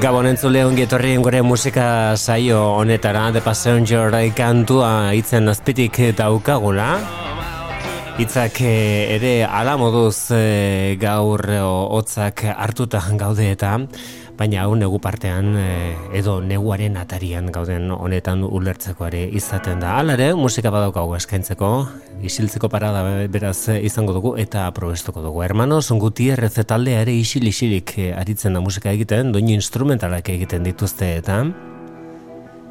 Gabon entzule ongi etorri gure musika saio honetara. The Passenger kantua itzen azpitik daukagula. Itzak eh, ere ala moduz eh, gaur hotzak hartuta gaude eta baina hau negu partean eh, edo neguaren atarian gauden honetan ulertzekoare izaten da. Hala ere, musika badaukagu eskaintzeko, isiltzeko parada beraz izango dugu eta aprobestuko dugu. Hermanos, Gutierrez taldea ere isil-isilik eh, aritzen da musika egiten, doin instrumentalak egiten dituzte eta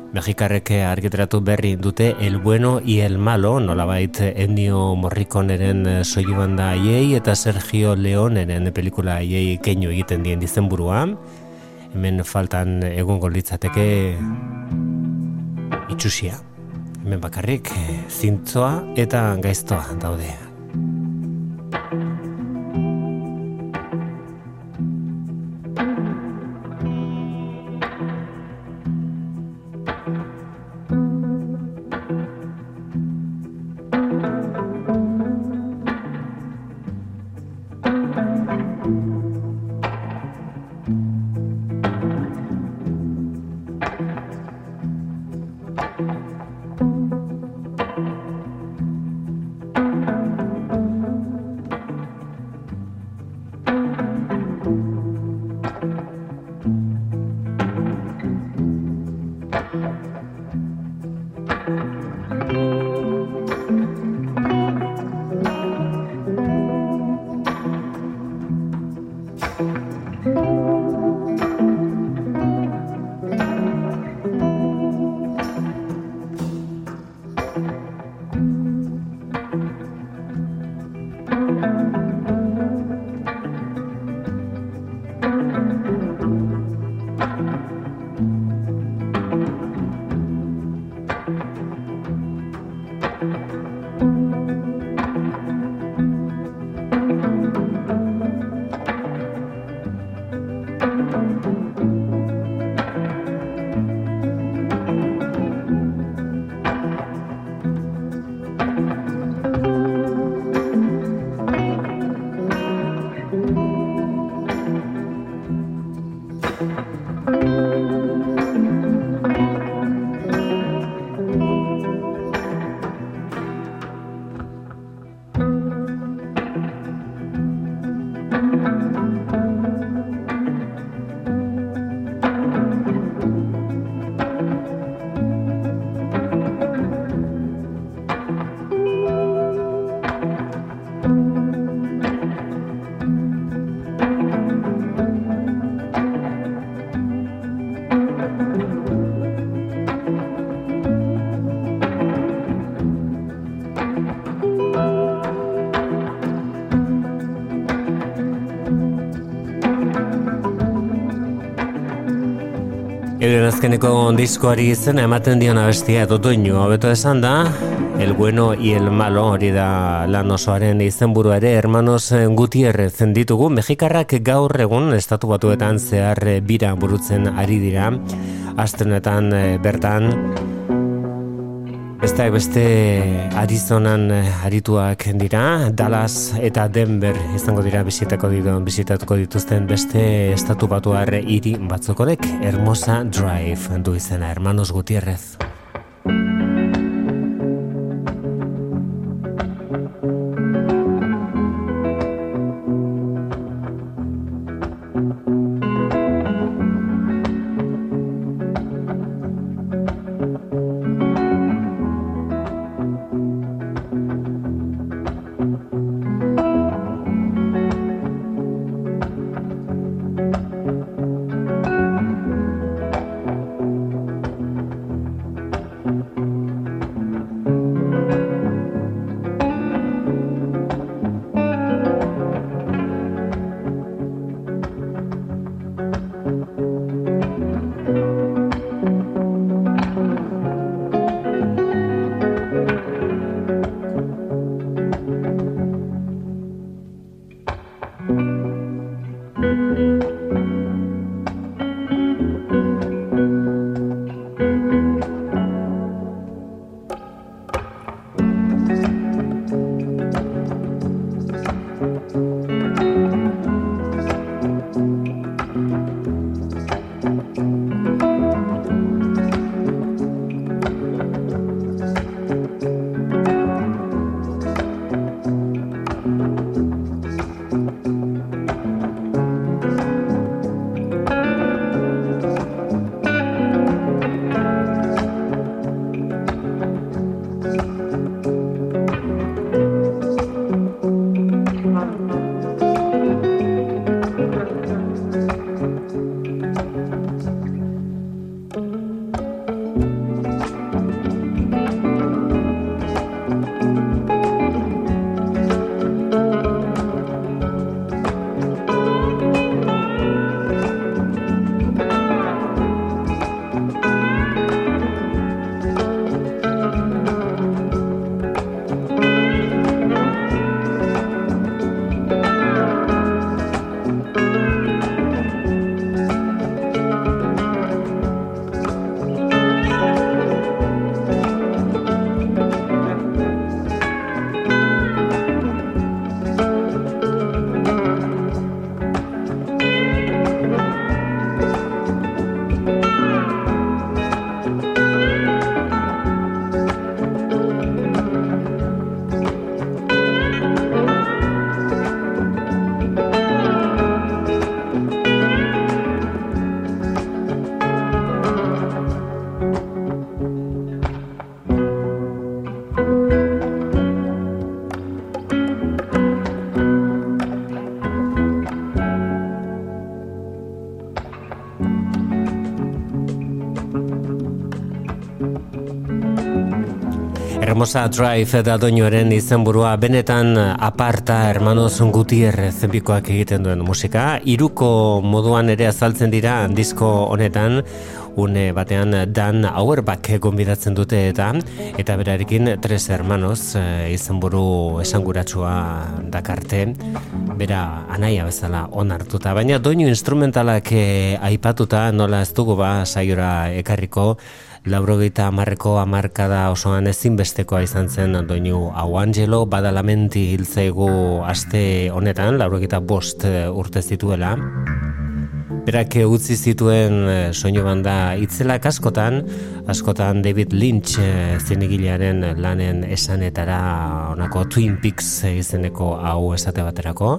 Mexikarrek argiteratu berri dute El Bueno y El Malo, nolabait Ennio Morriconeren soilu banda aiei eta Sergio Leoneren pelikula aiei keinu egiten dien dizenburua hemen faltan egongo litzateke itxusia. Hemen bakarrik zintzoa eta gaiztoa daude. Azkeneko diskoari izena ematen dion abestia dotoinu hobeto esan da El bueno y el malo hori da lan osoaren izenburu ere hermanos Gutierrez ditugu. Mexikarrak gaur egun estatu batuetan zehar bira burutzen ari dira. Astenetan eh, bertan Beste beste Arizonan eh, arituak dira, Dallas eta Denver izango dira bizitako ditu, bizitatuko dituzten beste estatu batuar hiri batzokorek Hermosa Drive du izena Hermanos Gutierrez. Hermosa Drive da doinoaren izenburua benetan aparta hermanos Gutierrez bikoak egiten duen musika. Iruko moduan ere azaltzen dira disko honetan, une batean Dan Auerbach gonbidatzen dute eta eta berarekin tres hermanos e, izenburu esanguratsua dakarte. Bera anaia bezala onartuta. Baina doinu instrumentalak e, aipatuta nola ez dugu ba saiora ekarriko laurogeita amarreko amarkada osoan ezinbestekoa izan zen doinu hau. Angelo badalamenti hiltzaigu aste honetan laurogeita bost e, urte zituela. Berak utzi zituen eh, soinu banda itzelak askotan, askotan David Lynch eh, zinegilearen lanen esanetara onako Twin Peaks izeneko hau esate baterako,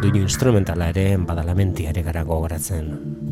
duinu instrumentala ere badalamenti ere gara gogoratzen.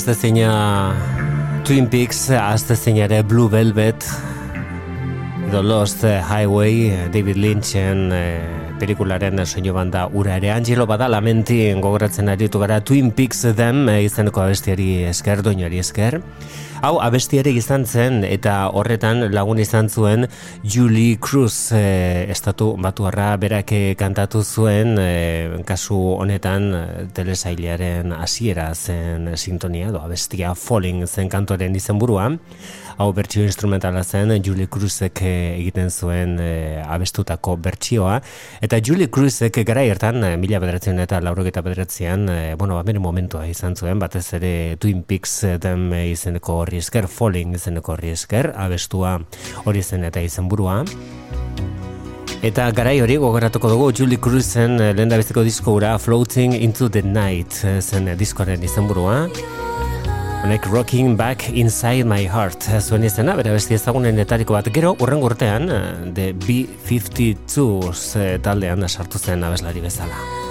Azte zeina Twin Peaks, azte zeina ere Blue Velvet, The Lost Highway, David Lynchen, eh, pelikularen soinu banda ura ere Angelo bada lamenti gogoratzen aritu gara Twin Peaks den izeneko abestiari esker, doinari esker. Hau abestiare izan zen eta horretan lagun izan zuen Julie Cruz e, estatu batuarra berak kantatu zuen e, kasu honetan telesailearen hasiera zen sintonia do abestia Falling zen kantoren izenburua hau bertsio instrumentala zen Julie Cruzek eh, egiten zuen e, abestutako bertsioa eta Julie Cruzek gara hartan e, mila bederatzen eta laurok eta bederatzean e, bueno, ba, momentua izan zuen batez ere Twin Peaks den izeneko horri esker Falling izeneko horri esker abestua hori zen eta izen burua Eta garai hori gogoratuko dugu Julie Cruzen lehen da disko Floating into the Night zen diskoaren izenburua. Honek Rocking Back Inside My Heart zuen izena, bere besti ezagunen etariko bat gero, urren urtean, The B-52 taldean sartu zen abeslari bezala.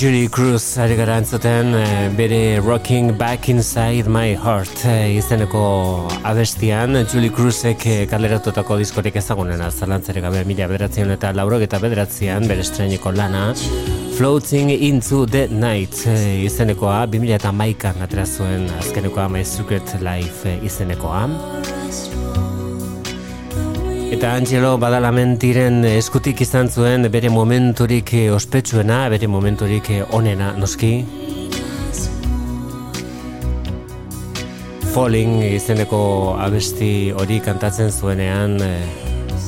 Julie Cruz ari gara entzuten eh, bere Rocking Back Inside My Heart e, izeneko abestian. Julie Cruzek kaleratutako diskorik ezagunena zalantzere gabe mila bederatzean eta laurok eta bederatzean bere estreniko lana Floating into the Night izenekoa 2000 eta maikan atrazuen azkenekoa My Secret Life izenekoa Eta Angelo badalamentiren eskutik izan zuen bere momenturik ospetsuena, bere momenturik onena noski. Falling izeneko abesti hori kantatzen zuenean eh,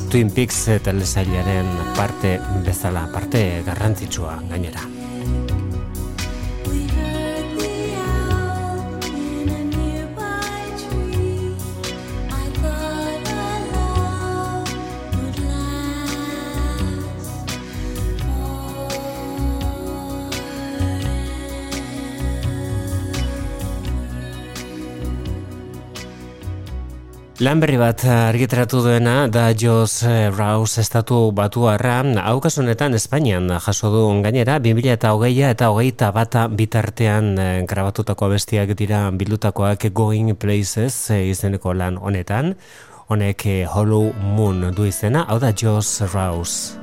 Twin Peaks telesailaren parte bezala, parte garrantzitsua gainera. Lan berri bat argitaratu duena da Jos eh, Raus estatu batu arra, Espainian jaso du gainera, 2000 eta hogeia eta hogeita bata bitartean eh, grabatutako bestiak dira bildutakoak Going Places eh, izeneko lan honetan, honek Hollow Moon du izena, hau da Jos Raus.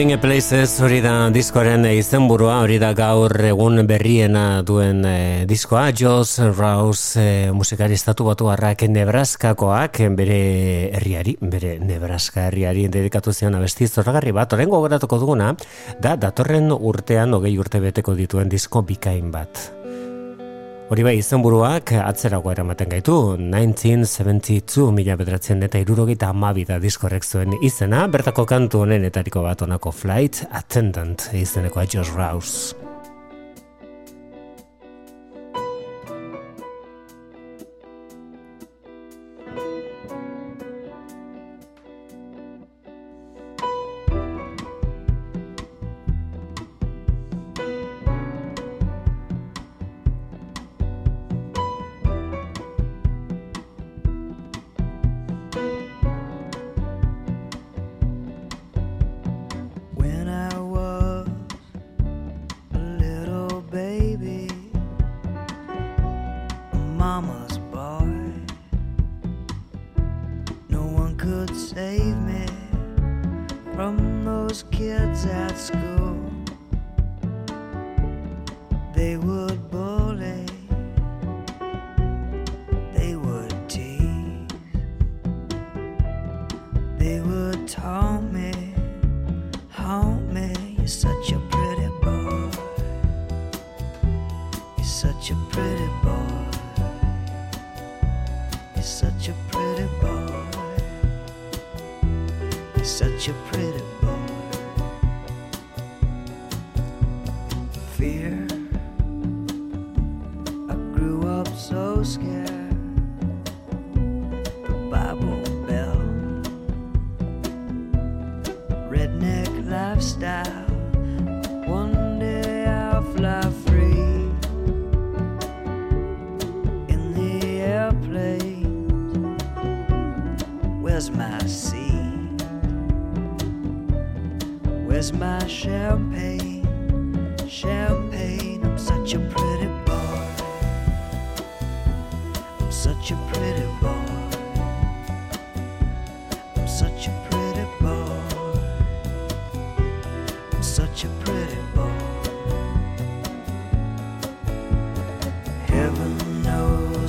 Going Places hori da diskoaren izenburua, hori da gaur egun berriena duen e, diskoa, Joss Rouse e, musikari estatu batu harrak Nebraskakoak, bere herriari, bere Nebraska herriari dedikatu zion abesti zorragarri bat, orengo goratuko duguna, da datorren urtean, hogei urte beteko dituen disko bikain bat. Hori bai, izenburuak atzerago eramaten gaitu, 1972 mila bedratzen eta irurogeita amabi da diskorrek zuen izena, bertako kantu honen etariko bat onako flight attendant izeneko Josh Rouse.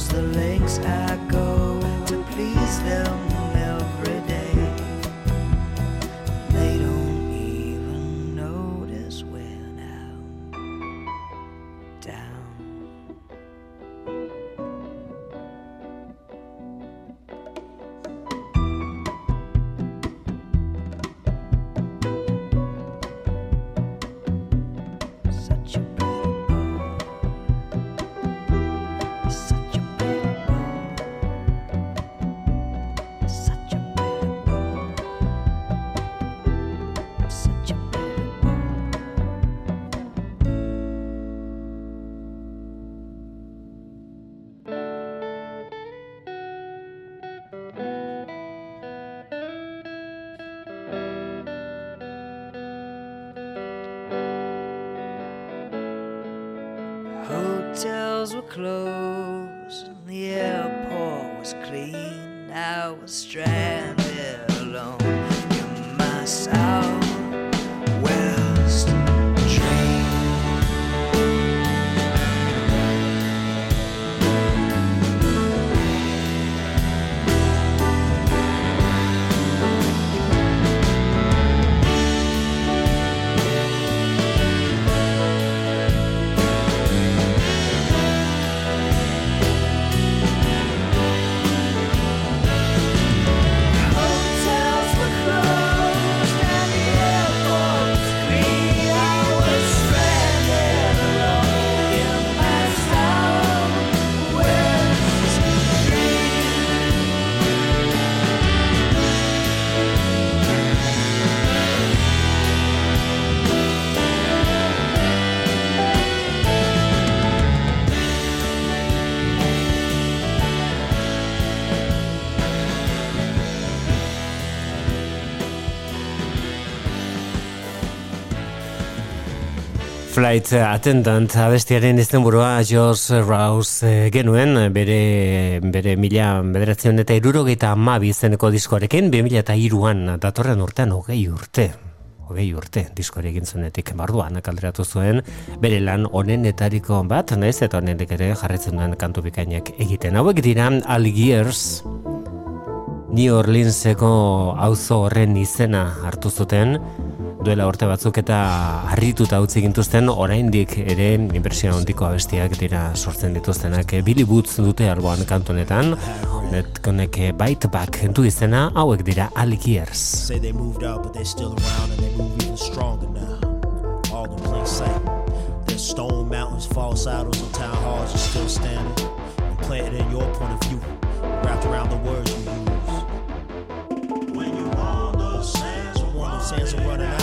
the lengths I go to please them. Flight Attendant abestiaren izenburua Joss Rouse eh, genuen bere, bere mila bederatzen eta irurogeita amabi izeneko diskoarekin, mila eta iruan datorren urtean hogei urte. hogei urte diskori egin zunetik barduan kalderatu zuen, bere lan etariko bat, naiz eta honetik ere jarretzen duen kantu bikainak egiten. Hauek dira Algiers, New Orleanseko auzo horren izena hartu zuten, duela urte batzuk eta harrituta utzi gintuzten oraindik ere inbertsio handiko abestiak dira sortzen dituztenak. Billy Boots dute alboan kantonetan. Net konek bite back entu izena hauek dira Algiers say they moved out but they still around and they move even stronger now. All in plain sight. There's stone mountains false idols and town halls are still standing. And planted in your point of view wrapped around the words you use. When you want the sands the are running out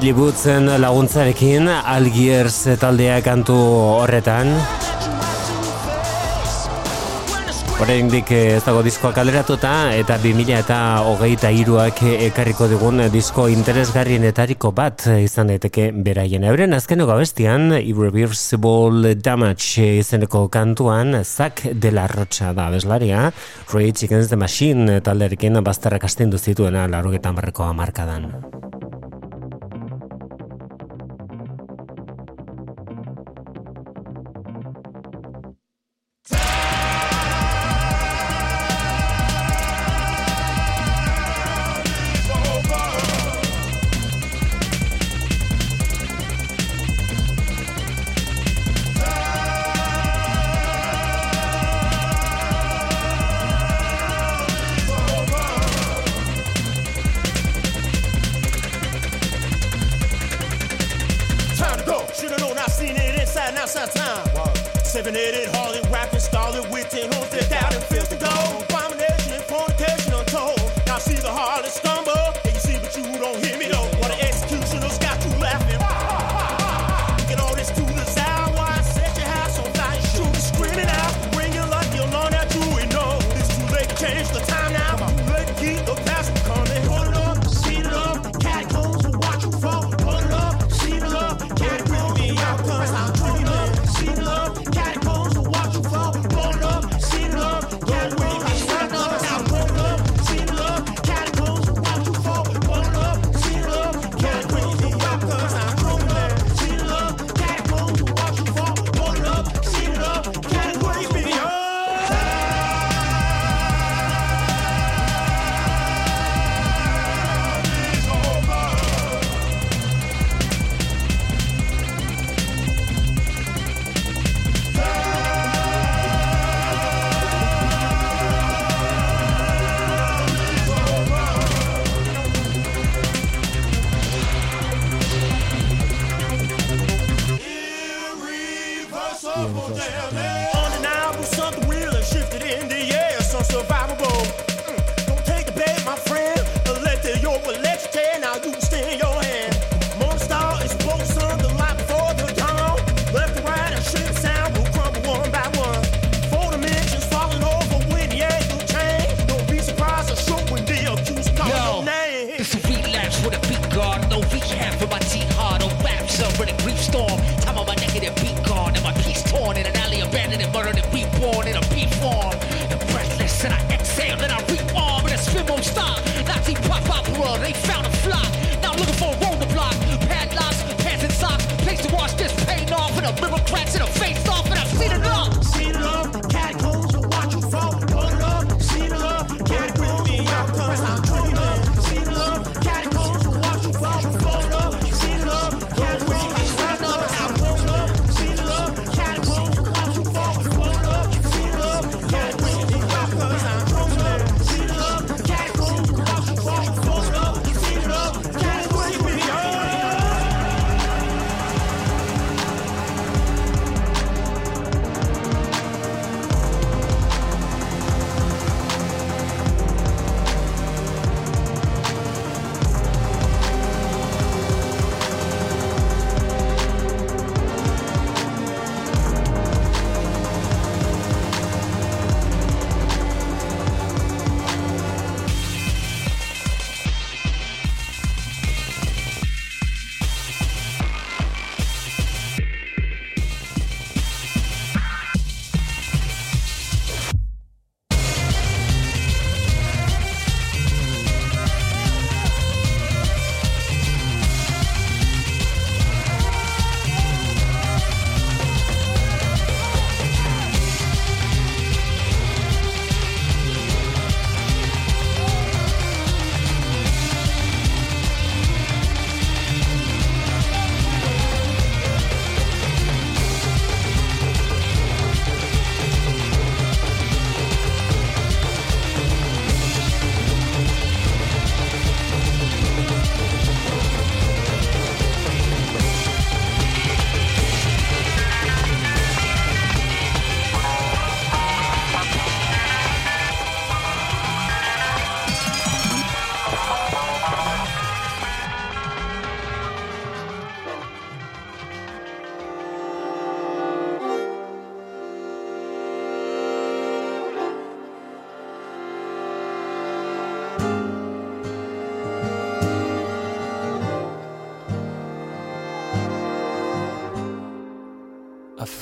Billy Bootsen laguntzarekin Algiers taldea kantu horretan Horendik eh, ez dago diskoa kaleratuta eta 2000 eta hogeita iruak ekarriko digun disko interesgarrienetariko bat izan daiteke beraien. Euren azkeneko gabestian, Irreversible Damage izeneko kantuan, Zak de la Rocha da bezlaria, Rage Against the Machine talderekin bastarrak astendu zituena larugetan barreko amarkadan.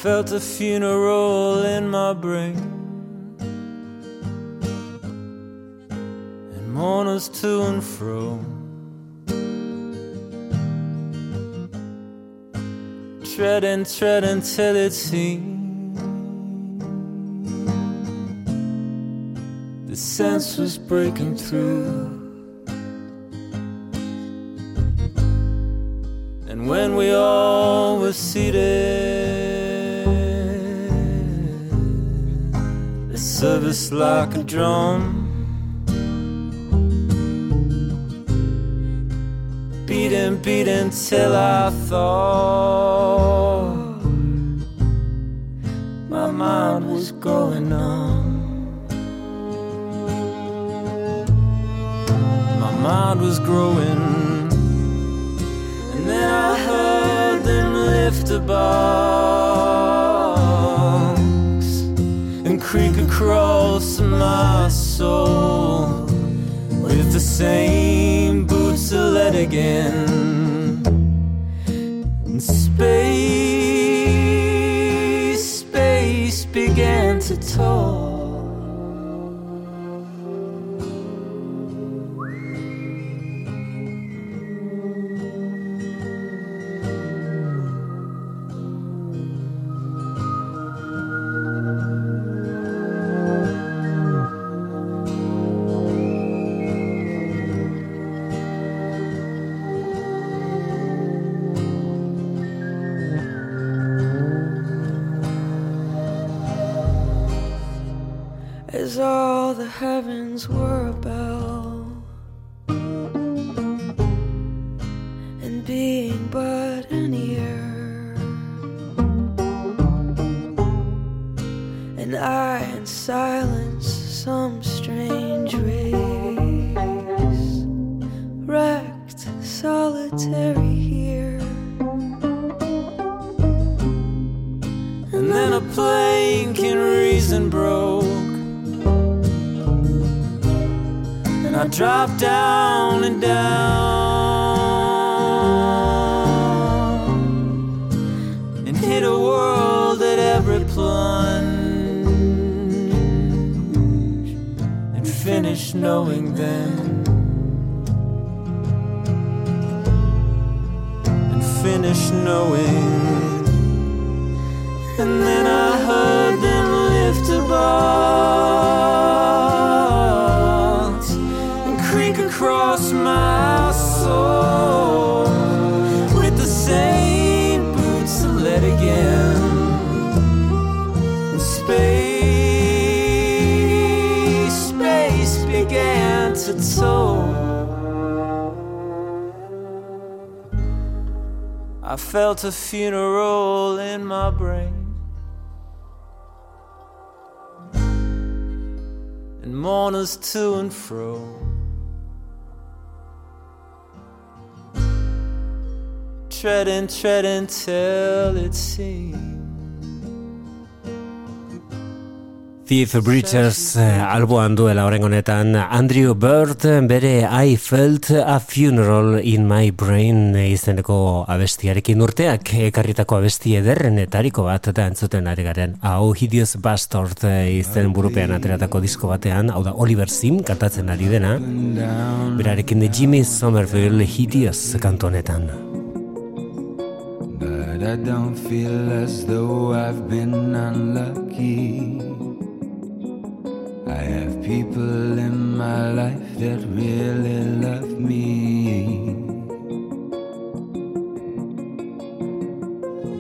Felt a funeral in my brain. And mourners to and fro. Treading, treading till it seemed the sense was breaking through. And when we all were seated, service like a drum. Beating, beating till I thought my mind was going numb. My mind was growing and then I heard them lift a box creak across my soul with the same boots of lead again. And space, space began to talk. Heavens were about down and down and hit a world at every plunge and finish knowing then and finish knowing. And then I felt a funeral in my brain. and mourners to and fro. treading, treading till it seems. Thief Bridges eh, alboan duela horren honetan. Andrew Bird bere I felt a funeral in my brain izeneko abestiarekin urteak ekarritako abesti ederrenetariko bat eta entzuten ari garen. Hau Hideous Bastard eh, izen burupean ateratako disko batean hau da Oliver Sim kantatzen ari dena. Berarekin de Jimmy Somerville Hideous kantu honetan. But I don't feel as though I've been unlucky. I have people in my life that really love me.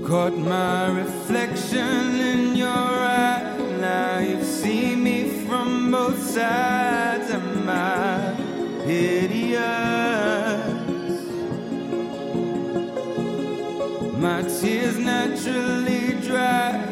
Caught my reflection in your eye. Now you've seen me from both sides. Am I idiot? My tears naturally dry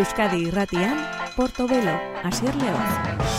Euskadi irratian, Portobelo, Asier Leoz.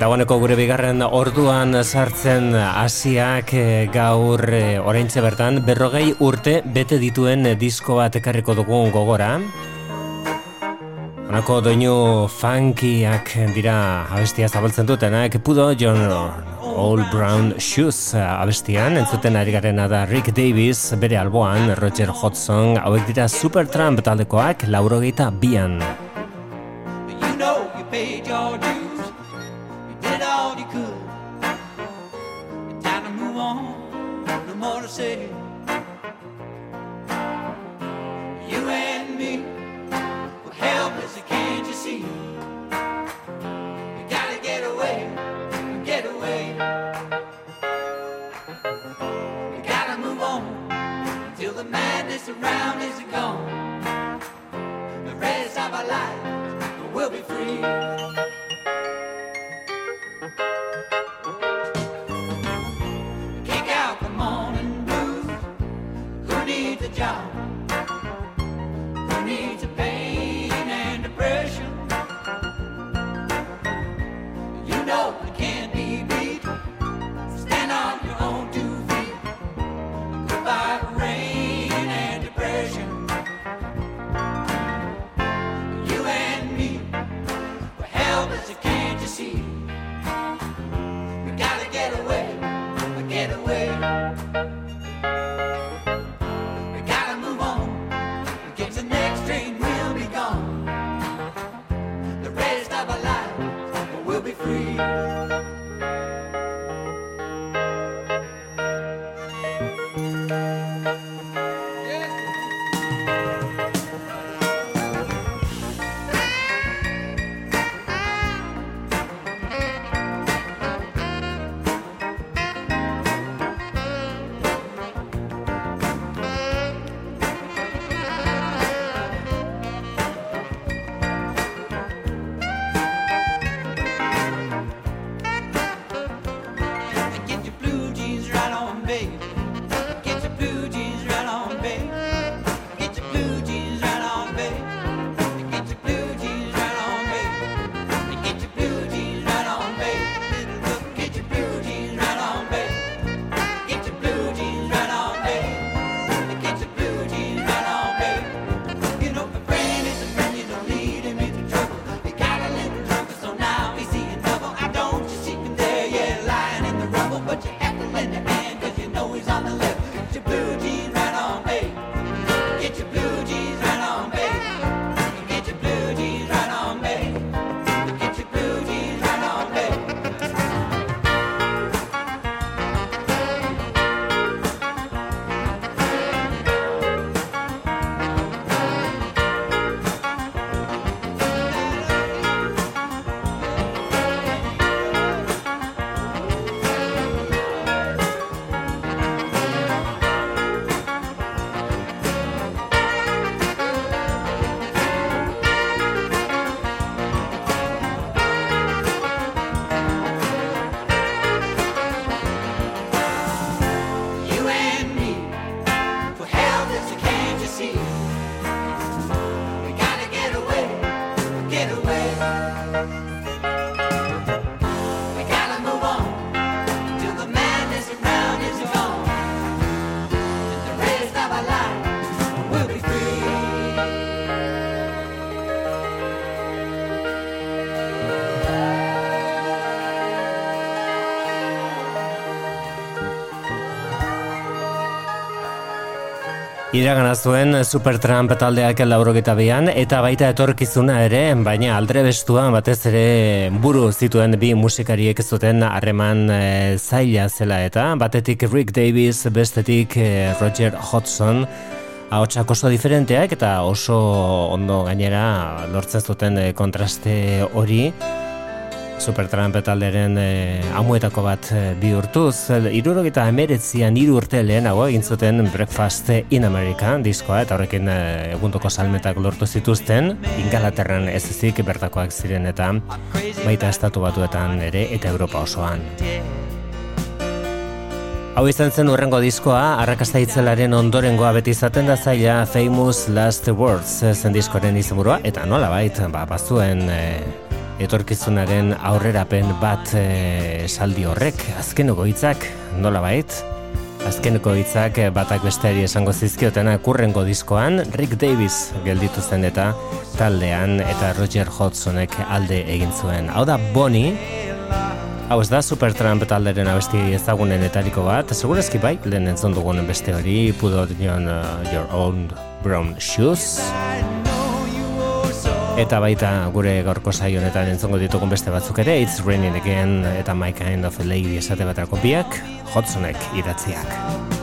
Dagoeneko gure bigarren orduan sartzen hasiak eh, gaur eh, oraintxe bertan berrogei urte bete dituen disko bat ekarriko dugu gogora. Honako doinu funkiak dira abestia zabaltzen dutenak, pudo John All Brown Shoes abestian, entzuten ari garena da Rick Davis, bere alboan, Roger Hodgson, hauek dira Supertramp taldekoak laurogeita bian. You know you paid your dues. All you could. Time to move on. No more to say. You and me were helpless, can't you see? Gotta get away, get away. You gotta move on till the madness around is gone. The rest of our lives will be free. Away. Iragana zuen Supertramp taldeak laurogeta bian, eta baita etorkizuna ere, baina aldre bestuan batez ere buru zituen bi musikariek zuten harreman e, zaila zela eta. Batetik Rick Davis, bestetik e, Roger Hodgson, ahotsak oso diferenteak eta oso ondo gainera lortzen zuten e, kontraste hori, Supertramp talderen e, amuetako bat e, bihurtuz. Irurogeta emeretzian hiru urte lehenago egin zuten Breakfast in America diskoa eta horrekin e, egundoko salmetak lortu zituzten. Ingalaterran ez ezik bertakoak ziren eta baita estatu batuetan ere eta Europa osoan. Hau izan zen urrengo diskoa, arrakasta itzelaren ondorengoa beti izaten da zaila Famous Last Words zen diskoren izenburua, eta nola bait, ba, bazuen e, etorkizunaren aurrerapen bat e, saldi horrek, azkeneko hitzak nola bait, azkeneko hitzak batak besteari esango zizkiotena kurrengo diskoan, Rick Davis gelditu zen eta taldean eta Roger Hodgsonek alde egin zuen. Hau da Bonnie, hau ez da Supertramp talderen abesti ezagunenetariko bat, segurazki bai, lehen entzun dugun beste hori, put on uh, your own brown shoes. Eta baita gure gaurko saio honetan entzongo ditugun beste batzuk ere, It's Raining Again eta My Kind of Lady esate baterako biak, Hodsonek idatziak.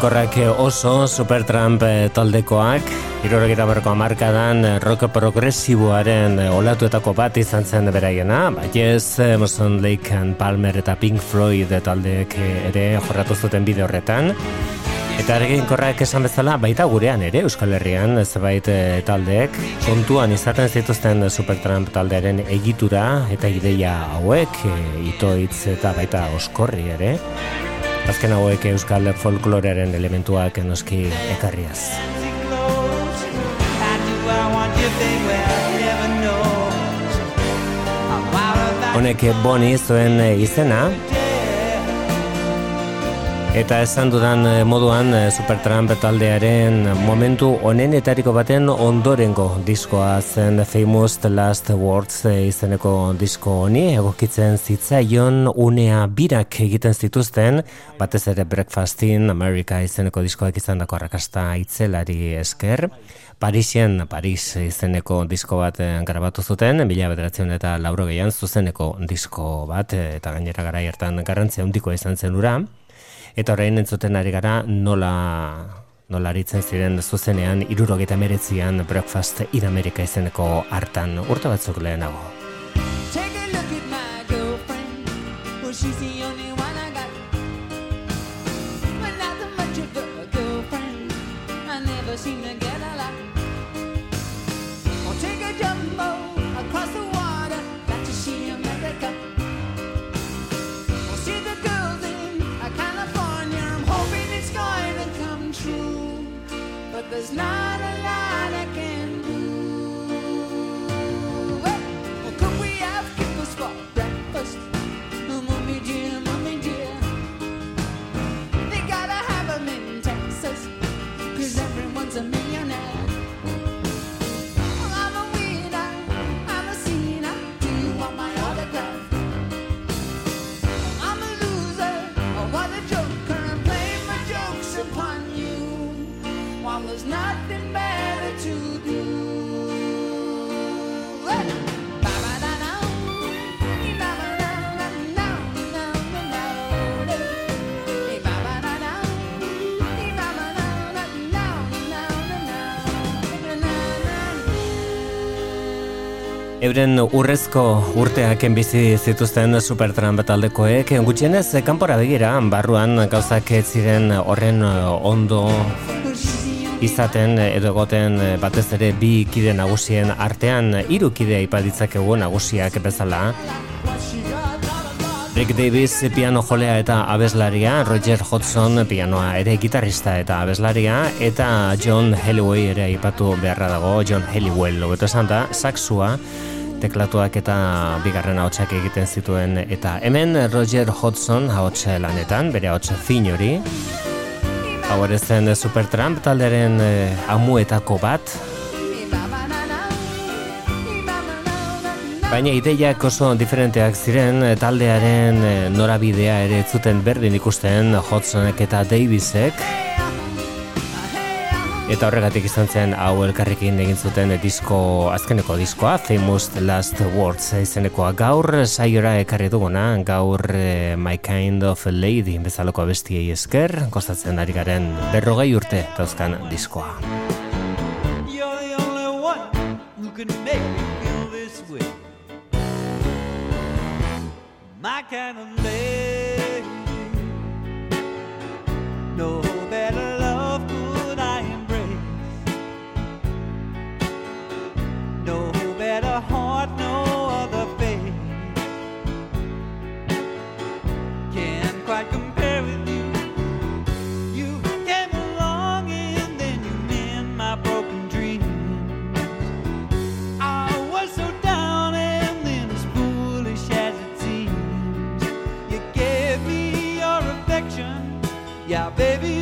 Eraginkorrak oso Supertramp eh, taldekoak, irorogita berko amarkadan eh, rock progresiboaren eh, olatuetako bat izan zen beraiena, baiez Emerson Lake and Palmer eta Pink Floyd taldeek ere jorratu zuten bide horretan. Eta eraginkorrak esan bezala baita gurean ere Euskal Herrian zebait taldeek kontuan izaten zituzten Supertramp taldearen egitura eta ideia hauek, itoitz eta baita oskorri ere. Azken hauek euskal folklorearen elementuak noski ekarriaz. Honek boni zuen izena, Eta esan dudan eh, moduan eh, Supertramp taldearen momentu onenetariko baten ondorengo diskoa zen Famous The Last Words eh, izeneko disko honi. Egokitzen zitzaion unea birak egiten zituzten. Batez ere Breakfastin America izeneko diskoak izan arrakasta itzelari esker. Parisien Paris izeneko disko bat grabatu zuten, mila bederatzen eta lauro gehian zuzeneko disko bat, eta gainera gara hartan garrantzia handiko izan zen ura. Eta orain entzuten ari gara nola nola aritzen ziren zuzenean irurogeita meretzian Breakfast in America izeneko hartan urte batzuk lehenago. Euren urrezko urteak bizi zituzten Supertramp taldekoek. Gutxienez kanpora begira barruan gauzak ziren horren ondo izaten edo egoten batez ere bi kide nagusien artean hiru kide aipa ditzakegu nagusiak bezala. Rick Davis piano jolea eta abeslaria, Roger Hodgson pianoa ere gitarrista eta abeslaria, eta John Hellway ere aipatu beharra dago, John Hellwell, hobeto esan da, saksua, teklatuak eta bigarren ahotsak egiten zituen, eta hemen Roger Hodgson ahots lanetan, bere ahots fin hori, hau ere zen Supertramp taldearen eh, amuetako bat, Baina ideiak oso diferenteak ziren, eh, taldearen eh, norabidea ere zuten berdin ikusten Hodgsonek eta Davisek. Eta horregatik izan zen hau elkarrekin egin zuten disko, azkeneko diskoa, Famous Last Words izenekoa. Gaur saiora ekarri duguna, gaur eh, My Kind of Lady bezaloko bestiei esker, kostatzen ari garen berrogei urte dauzkan diskoa. My kind of lady. No Yeah, baby,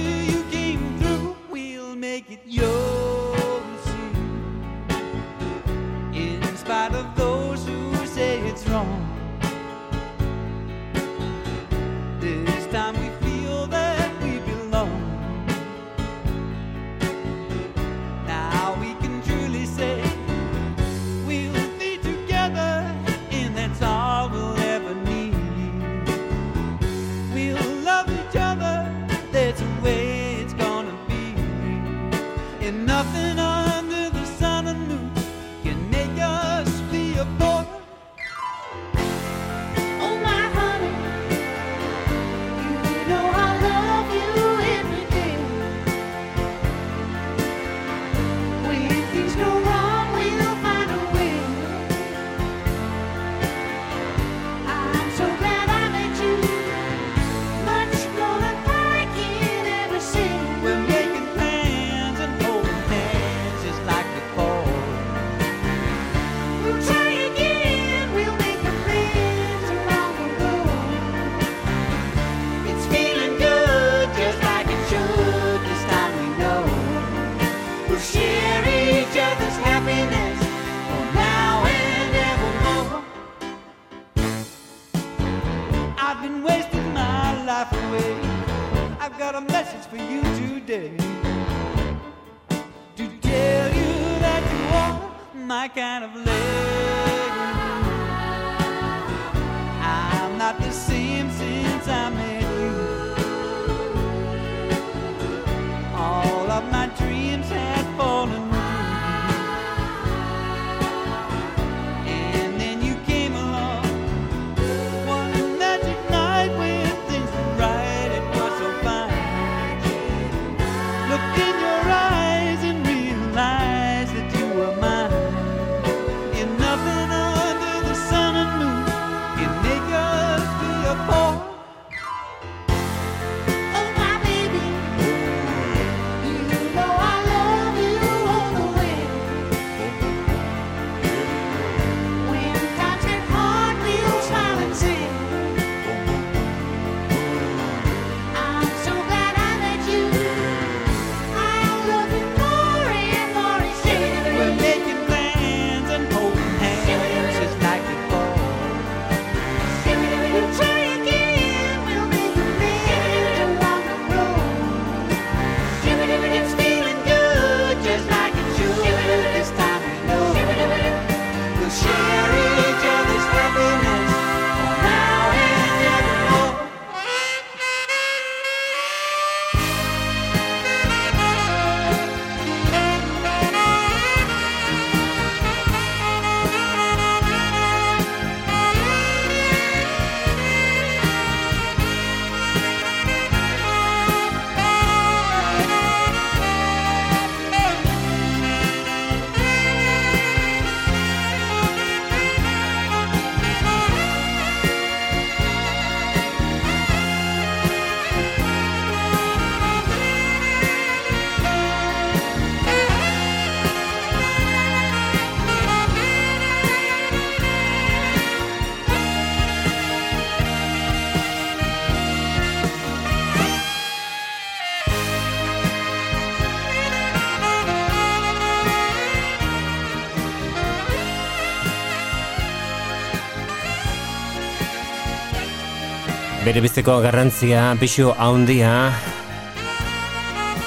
berebizteko garrantzia, pixu haundia,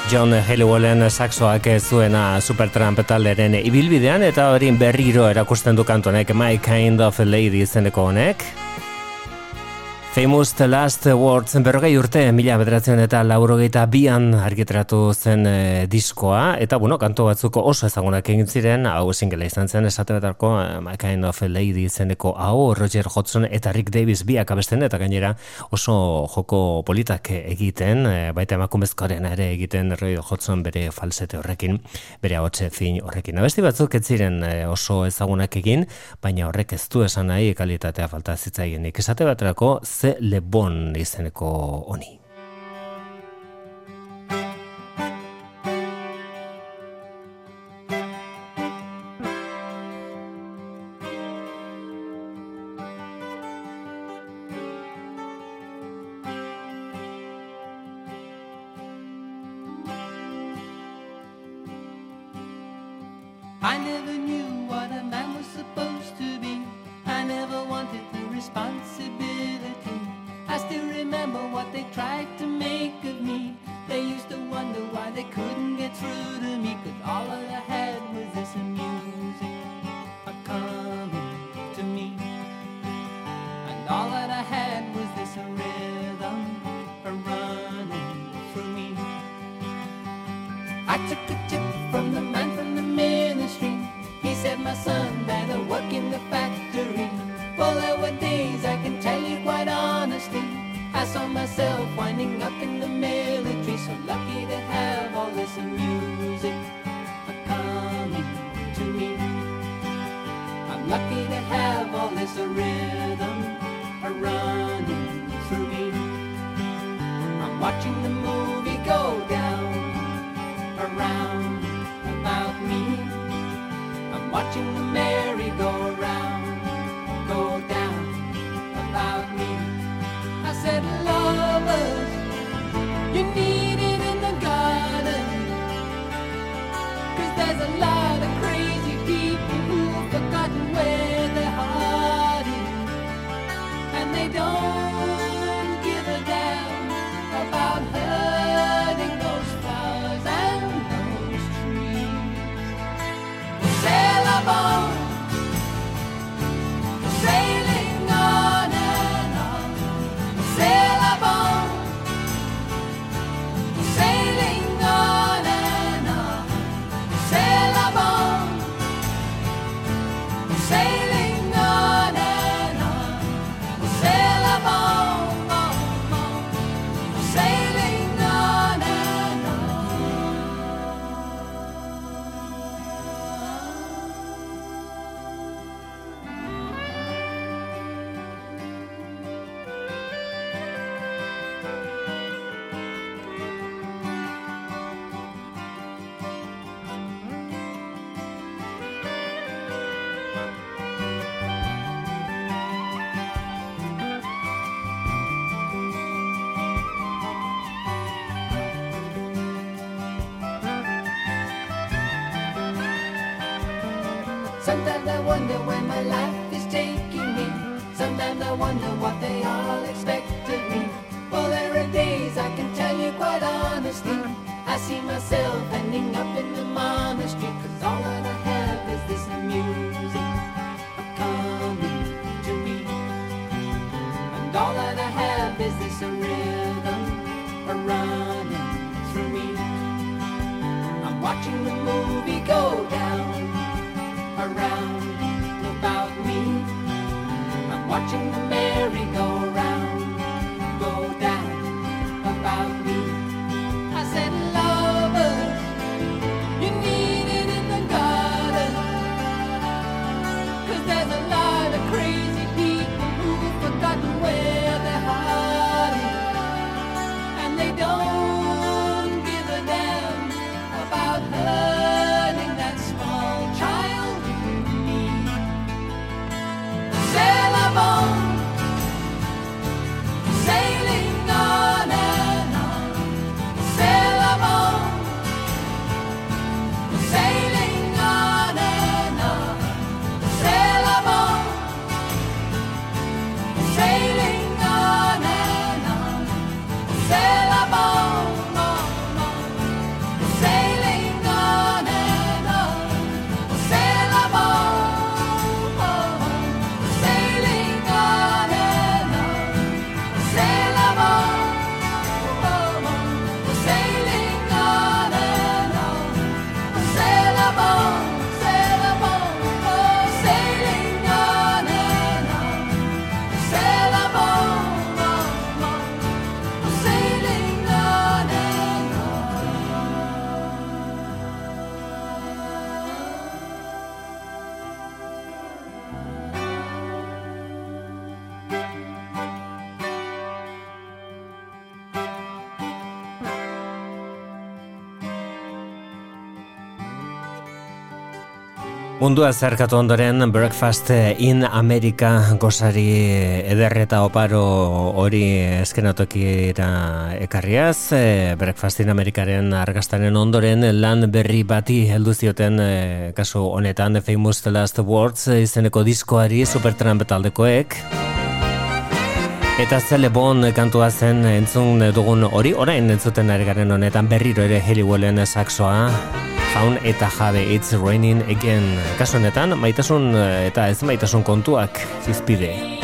John Helliwellen saxoak zuena Supertramp talderen ibilbidean, eta hori berriro erakusten du kantonek My Kind of Lady izeneko honek. Famous Last Words berrogei urte mila bederatzen eta laurogeita bian argitratu zen e, diskoa. Eta bueno, kanto batzuko oso ezagunak egin ziren. Hau singela izan zen esate betarko eh, My Kind of Lady zeneko hau Roger Hodgson eta Rick Davis biak abesten eta gainera oso joko politak egiten e, baita emakumezkoaren ere egiten Roger Hodgson bere falsete horrekin bere ahotse fin horrekin. Abesti batzuk ez ziren oso ezagunak egin baina horrek ez du esan nahi kalitatea falta zitzaienik esate baterako le bon izeneko honi. Sometimes I wonder where my life is taking me. Sometimes I wonder what they all expect of me. Well, there are days I can tell you quite honestly. I see myself ending up in the monastery. Mundua zerkatu ondoren Breakfast in America gozari ederreta oparo hori eskenatokira ekarriaz. eh, Breakfast in Americaren argastaren ondoren lan berri bati heldu zioten eh, kasu honetan The Famous The Last Words eh, izeneko diskoari Supertramp taldekoek. Eta zele bon kantua zen entzun dugun hori, orain entzuten ari garen honetan berriro ere Heliwellen saxoa, jaun eta jabe It's Raining Again. Kasu honetan, maitasun eh, eta ez maitasun kontuak zizpide.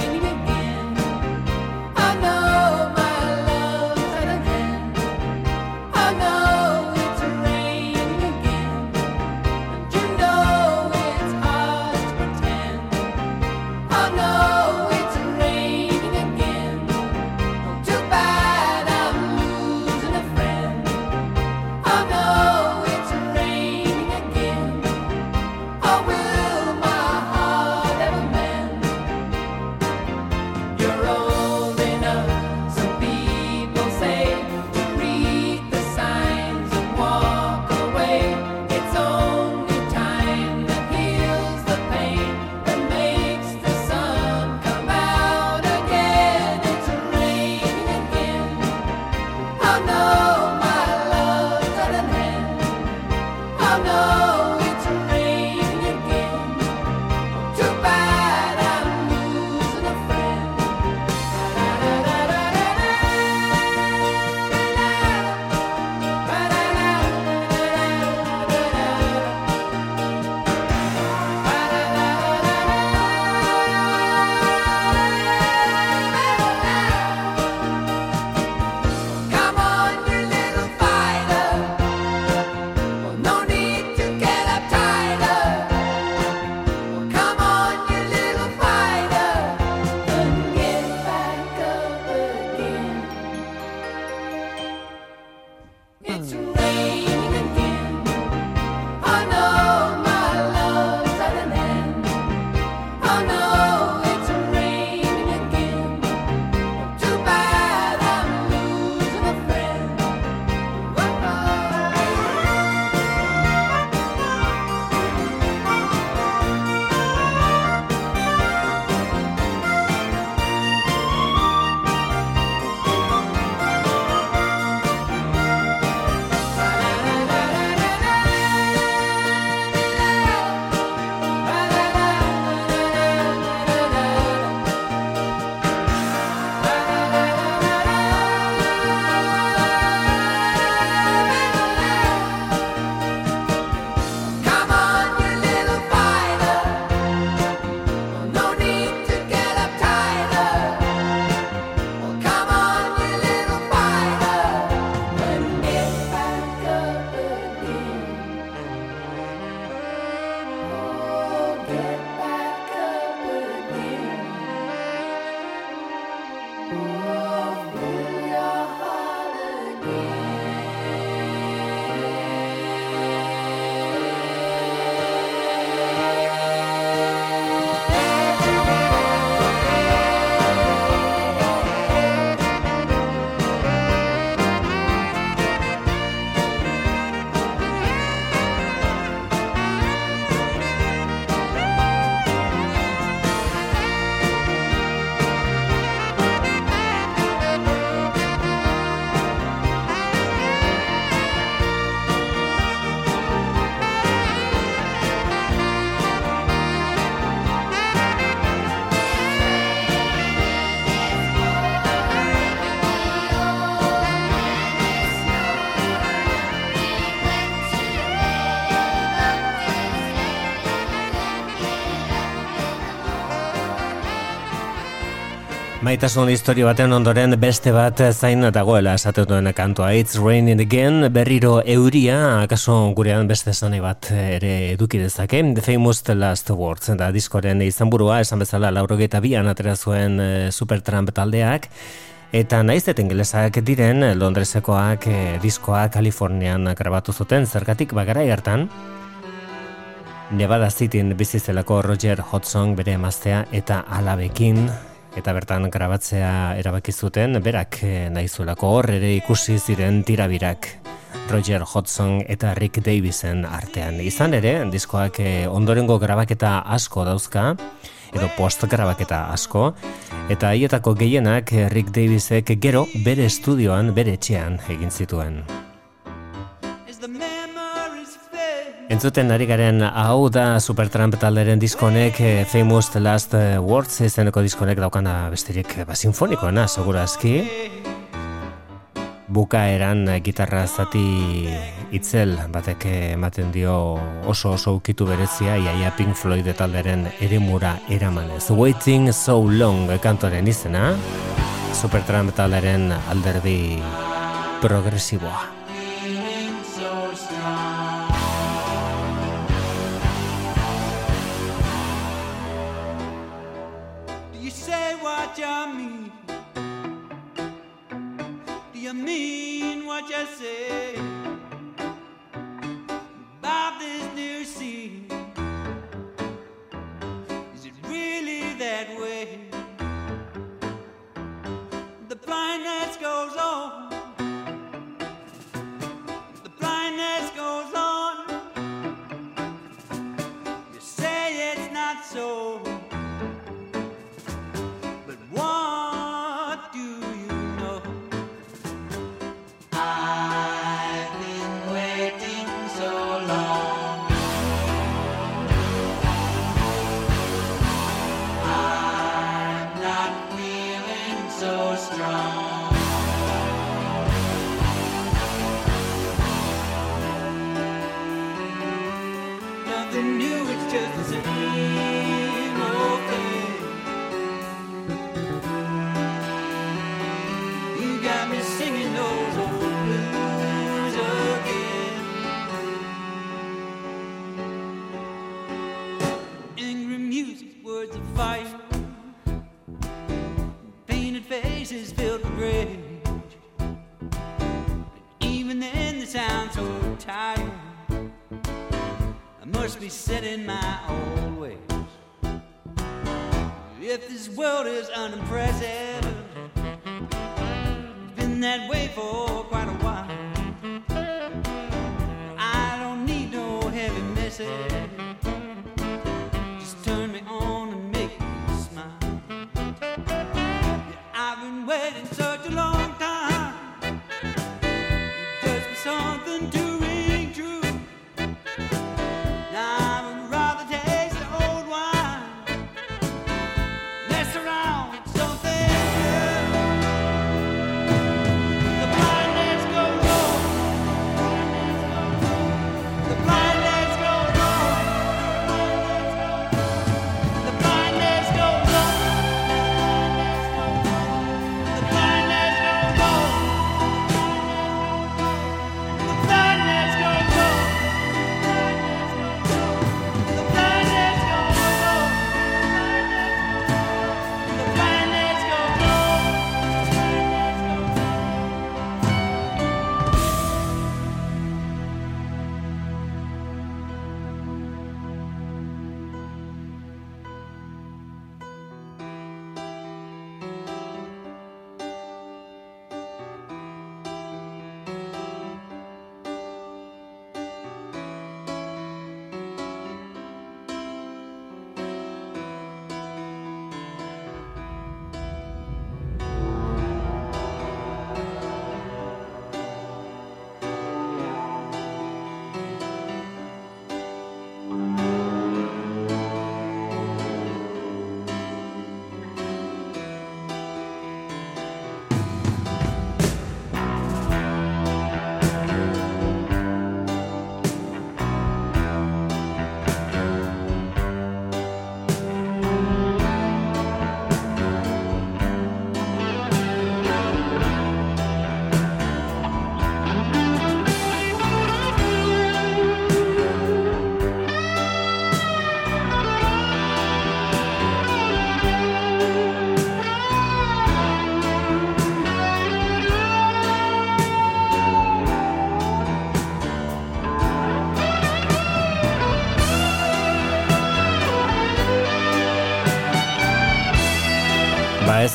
Maitasun historio baten ondoren beste bat zain dagoela esate duen kantua. It's raining again, berriro euria, akaso gurean beste zanei bat ere eduki dezake. The famous The Last Words, da diskoren izan burua, esan bezala laurogeta bian atera zuen eh, Supertramp taldeak. Eta naiz eta ingelesak diren Londresekoak eh, diskoa Kalifornian grabatu zuten zergatik bagara hartan. Nevada Cityn bizizelako Roger Hodgson bere emaztea eta alabekin eta bertan grabatzea erabaki zuten berak eh, naizuelako hor ere ikusi ziren tirabirak Roger Hodgson eta Rick Davisen artean. Izan ere, diskoak eh, ondorengo grabaketa asko dauzka, edo post grabaketa asko, eta haietako gehienak eh, Rick Davisek gero bere estudioan, bere etxean egin zituen. Entzuten ari garen hau da Supertramp talderen diskonek eh, Famous Last eh, Words izeneko diskonek daukana besterik ba, sinfonikoena, segurazki. Bukaeran eh, gitarra zati itzel batek ematen dio oso oso ukitu berezia iaia Pink Floyd talderen eremura eramanez. Waiting So Long kantoren izena Supertramp talderen alderdi progresiboa. Mean what you say about this new scene? Is it really that way?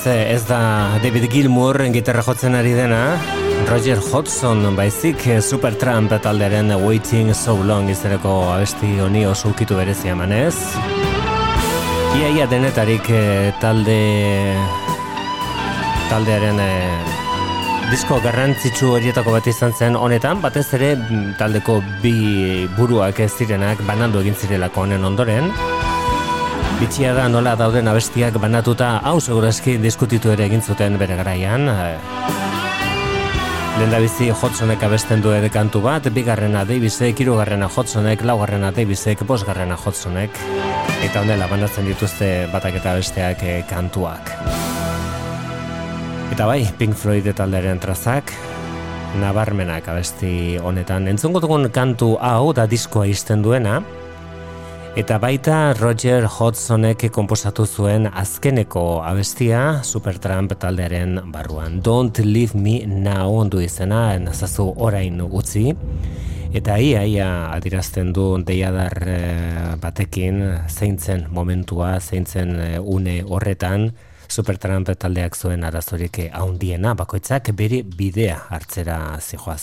Ez, ez da David Gilmour gitarra jotzen ari dena, Roger Hodgson baizik Supertramp taldearen Waiting So Long izaneko abesti honi oso ukitu berezia emanez. Ia ia denetarik eh, talde taldearen eh, disko garrantzitsu horietako bat izan zen honetan, batez ere mm, taldeko bi buruak ez zirenak banandu egin zirelako honen ondoren. Bitxia da nola dauden abestiak banatuta hau segurazki diskutitu ere egin zuten bere garaian. Lenda bizi Hotsonek abesten du ere kantu bat, bigarrena Davisek, hirugarrena Hotsonek, laugarrena Davisek, bosgarrena Hotsonek. Eta honela banatzen dituzte batak eta besteak eh, kantuak. Eta bai, Pink Floyd taldearen trazak, nabarmenak abesti honetan. Entzungo dugun kantu hau da diskoa izten duena, Eta baita Roger Hodgsonek komposatu zuen azkeneko abestia Supertramp taldearen barruan. Don't leave me now ondu izena, nazazu orain utzi. Eta ia, ia adirazten du deiadar eh, batekin zeintzen momentua, zeintzen eh, une horretan, Supertramp taldeak zuen arazorik haundiena, bakoitzak bere bidea hartzera zijoa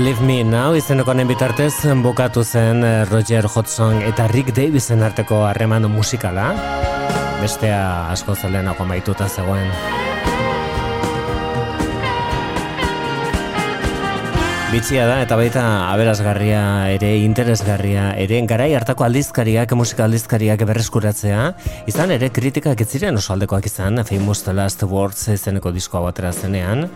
Leave Me Now izeneko honen bitartez bukatu zen eh, Roger Hodgson eta Rick Davisen arteko harreman musikala. Bestea asko zelenako maituta zegoen. Bitxia da eta baita aberasgarria ere interesgarria ere garai hartako aldizkariak musika aldizkariak berreskuratzea izan ere kritikak ez ziren oso aldekoak izan Famous The Last Words izeneko diskoa batera zenean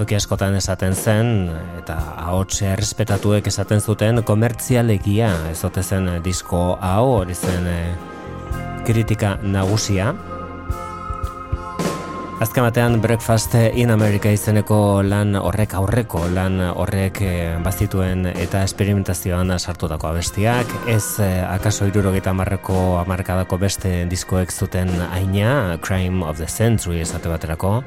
toki askotan esaten zen eta ahots errespetatuek esaten zuten komertzialegia. Ez ote zen disko hau hori zen eh, kritika nagusia. Azken batean Breakfast in America izeneko lan horrek aurreko lan horrek eh, bazituen eta esperimentazioan sartutako abestiak. Ez eh, akaso irurogeita marreko amarkadako beste diskoek zuten aina Crime of the Century esate baterako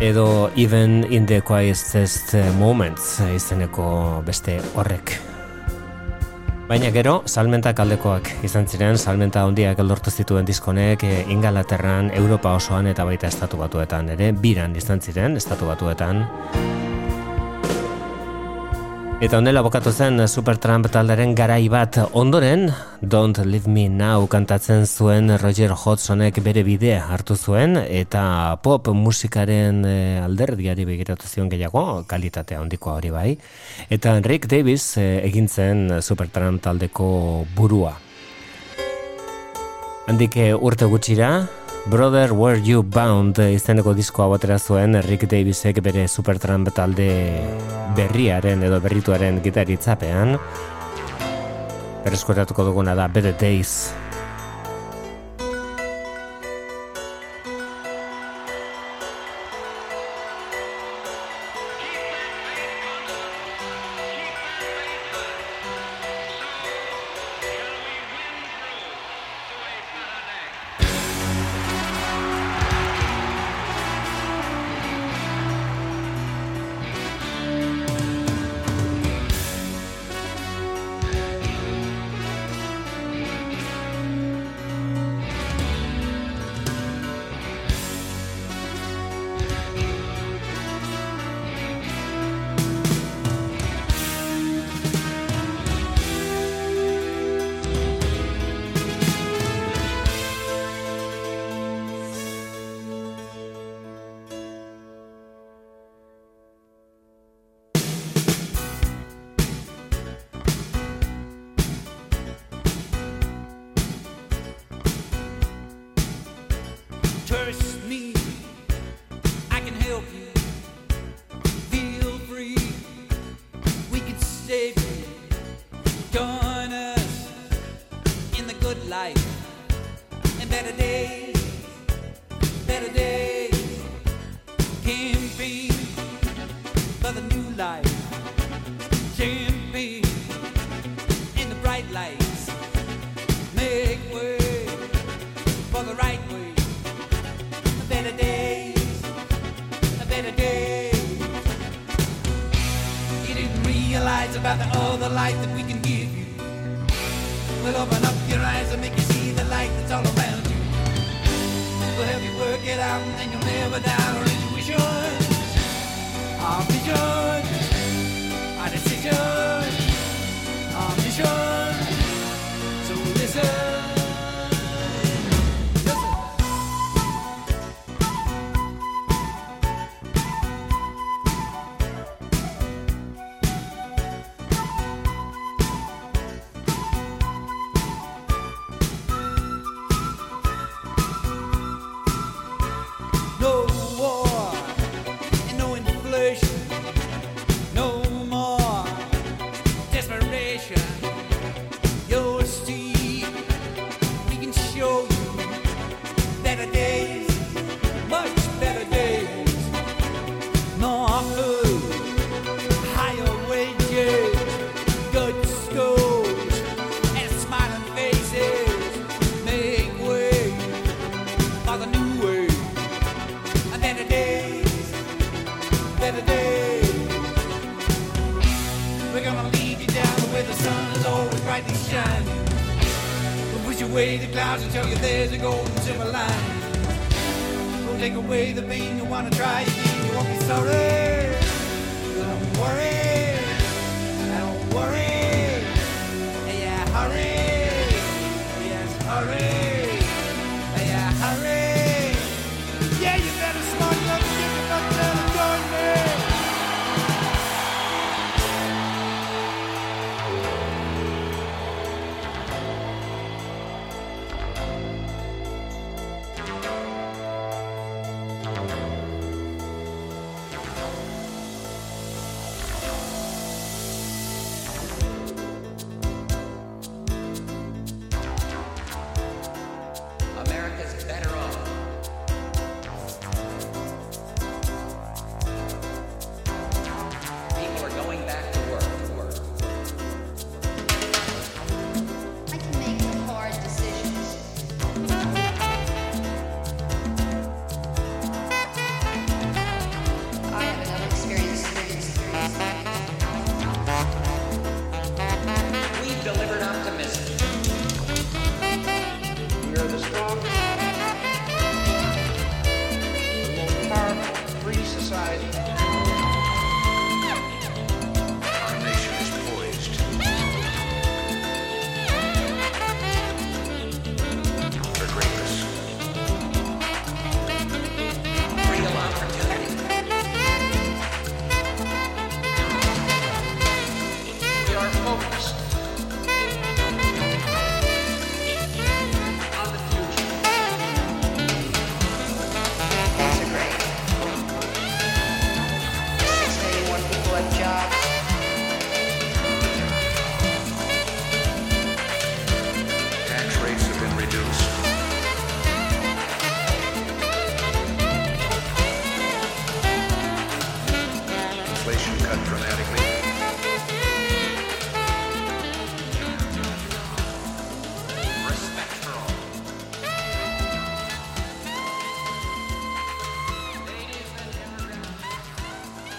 edo Even in the Quietest Moments izeneko beste horrek. Baina gero, salmentak aldekoak izan ziren, salmenta handiak eldortu zituen diskonek e, Ingalaterran, Europa osoan eta baita estatu batuetan ere, biran izan ziren, estatu batuetan. Eta honela bokatu zen Supertramp talderen garai bat ondoren Don't Leave Me Now kantatzen zuen Roger Hodgsonek bere bidea hartu zuen eta pop musikaren eh, alderdiari begiratu zion gehiago kalitatea handikoa hori bai. Eta Rick Davis eh, egin zen Supertramp taldeko burua. Handik eh, urte gutxira Brother Where You Bound izeneko diskoa batera zuen Rick Davisek bere Supertramp talde berriaren edo berrituaren gitaritzapean. Berreskoratuko duguna da Better Days. About the other life that we can give you. We'll open up your eyes and make you see the light that's all around you. We'll help you work it out and then you'll never doubt our intuitions, our visions,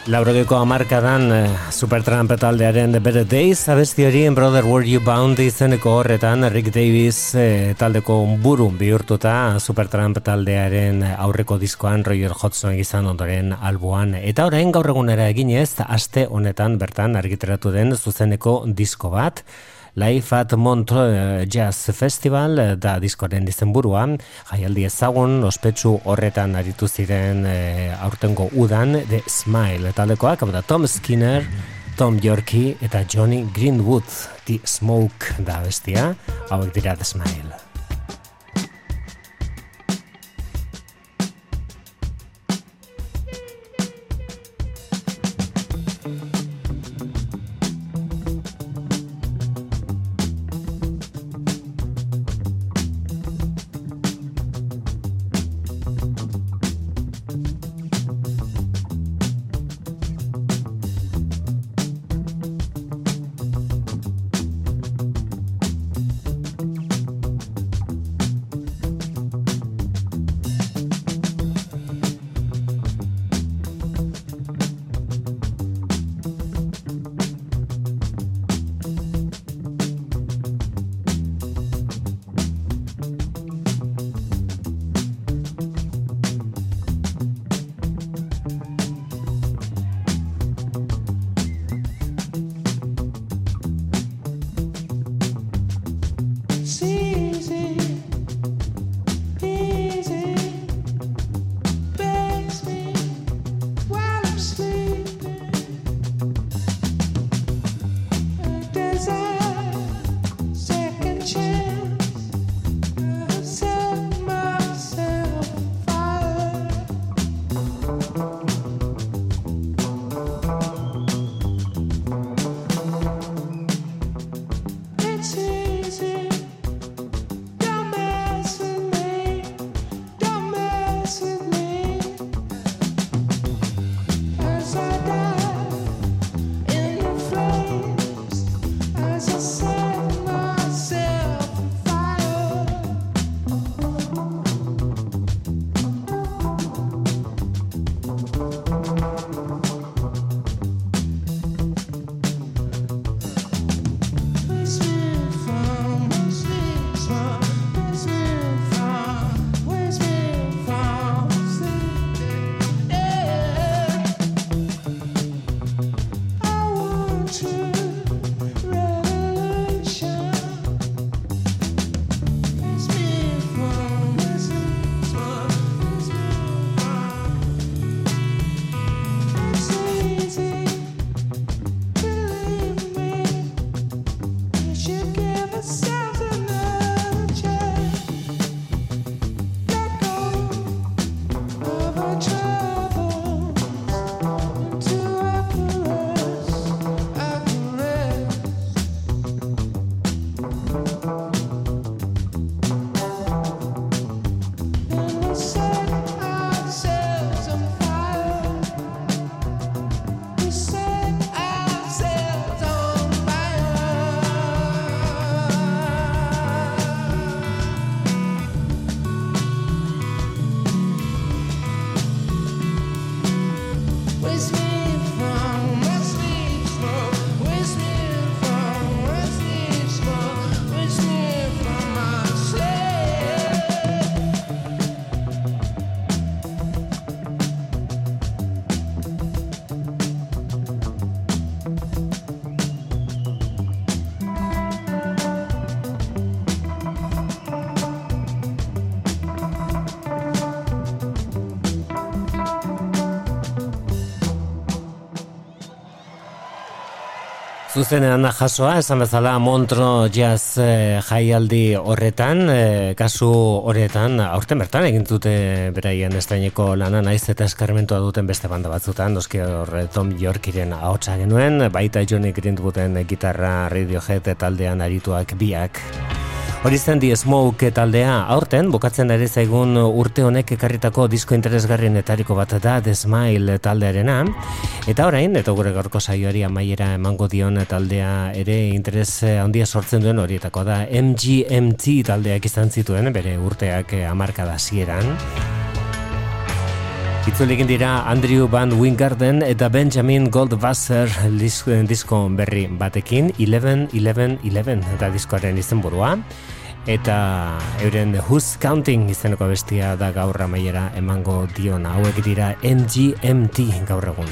Laurogeko amarkadan eh, Supertramp taldearen The Better Days abesti hori Brother Were You Bound izeneko horretan Rick Davis eh, taldeko buru bihurtuta Supertramp taldearen aurreko diskoan Roger Hodgson izan ondoren alboan. Eta orain gaur egunera eginez aste honetan bertan argitaratu den zuzeneko disko bat Life at Montreux Jazz Festival eh, da diskoaren izenburua, jaialdi ezagun ospetsu horretan aritu ziren eh, aurtengo udan The Smile taldekoak, hau da Tom Skinner, Tom Yorkie eta Johnny Greenwood The Smoke da bestia, hauek dira The Smile. Zuzenean jasoa, esan bezala Montro Jazz eh, jaialdi horretan, eh, kasu horretan, aurten bertan egin dute beraien estaineko lana naiz eta eskarmentua duten beste banda batzutan, noski hor eh, Tom Yorkiren ahotsa genuen, baita Johnny Green duten gitarra Radiohead taldean arituak biak. Hori zen di Smoke taldea aurten, bukatzen ere zaigun urte honek ekarritako disko interesgarrienetariko bat da The Smile taldearena. Eta orain, eta gure gaurko saioari amaiera emango dion taldea ere interes handia sortzen duen horietako da MGMT taldeak izan zituen, bere urteak amarka da zieran. Itzul egin dira Andrew Van Wingarden eta Benjamin Goldwasser dis- disko berri batekin 11-11-11 eta diskoaren izenburua eta euren Who's Counting izeneko bestia da gaur amaiera emango diona hauek dira MGMT gaur egun.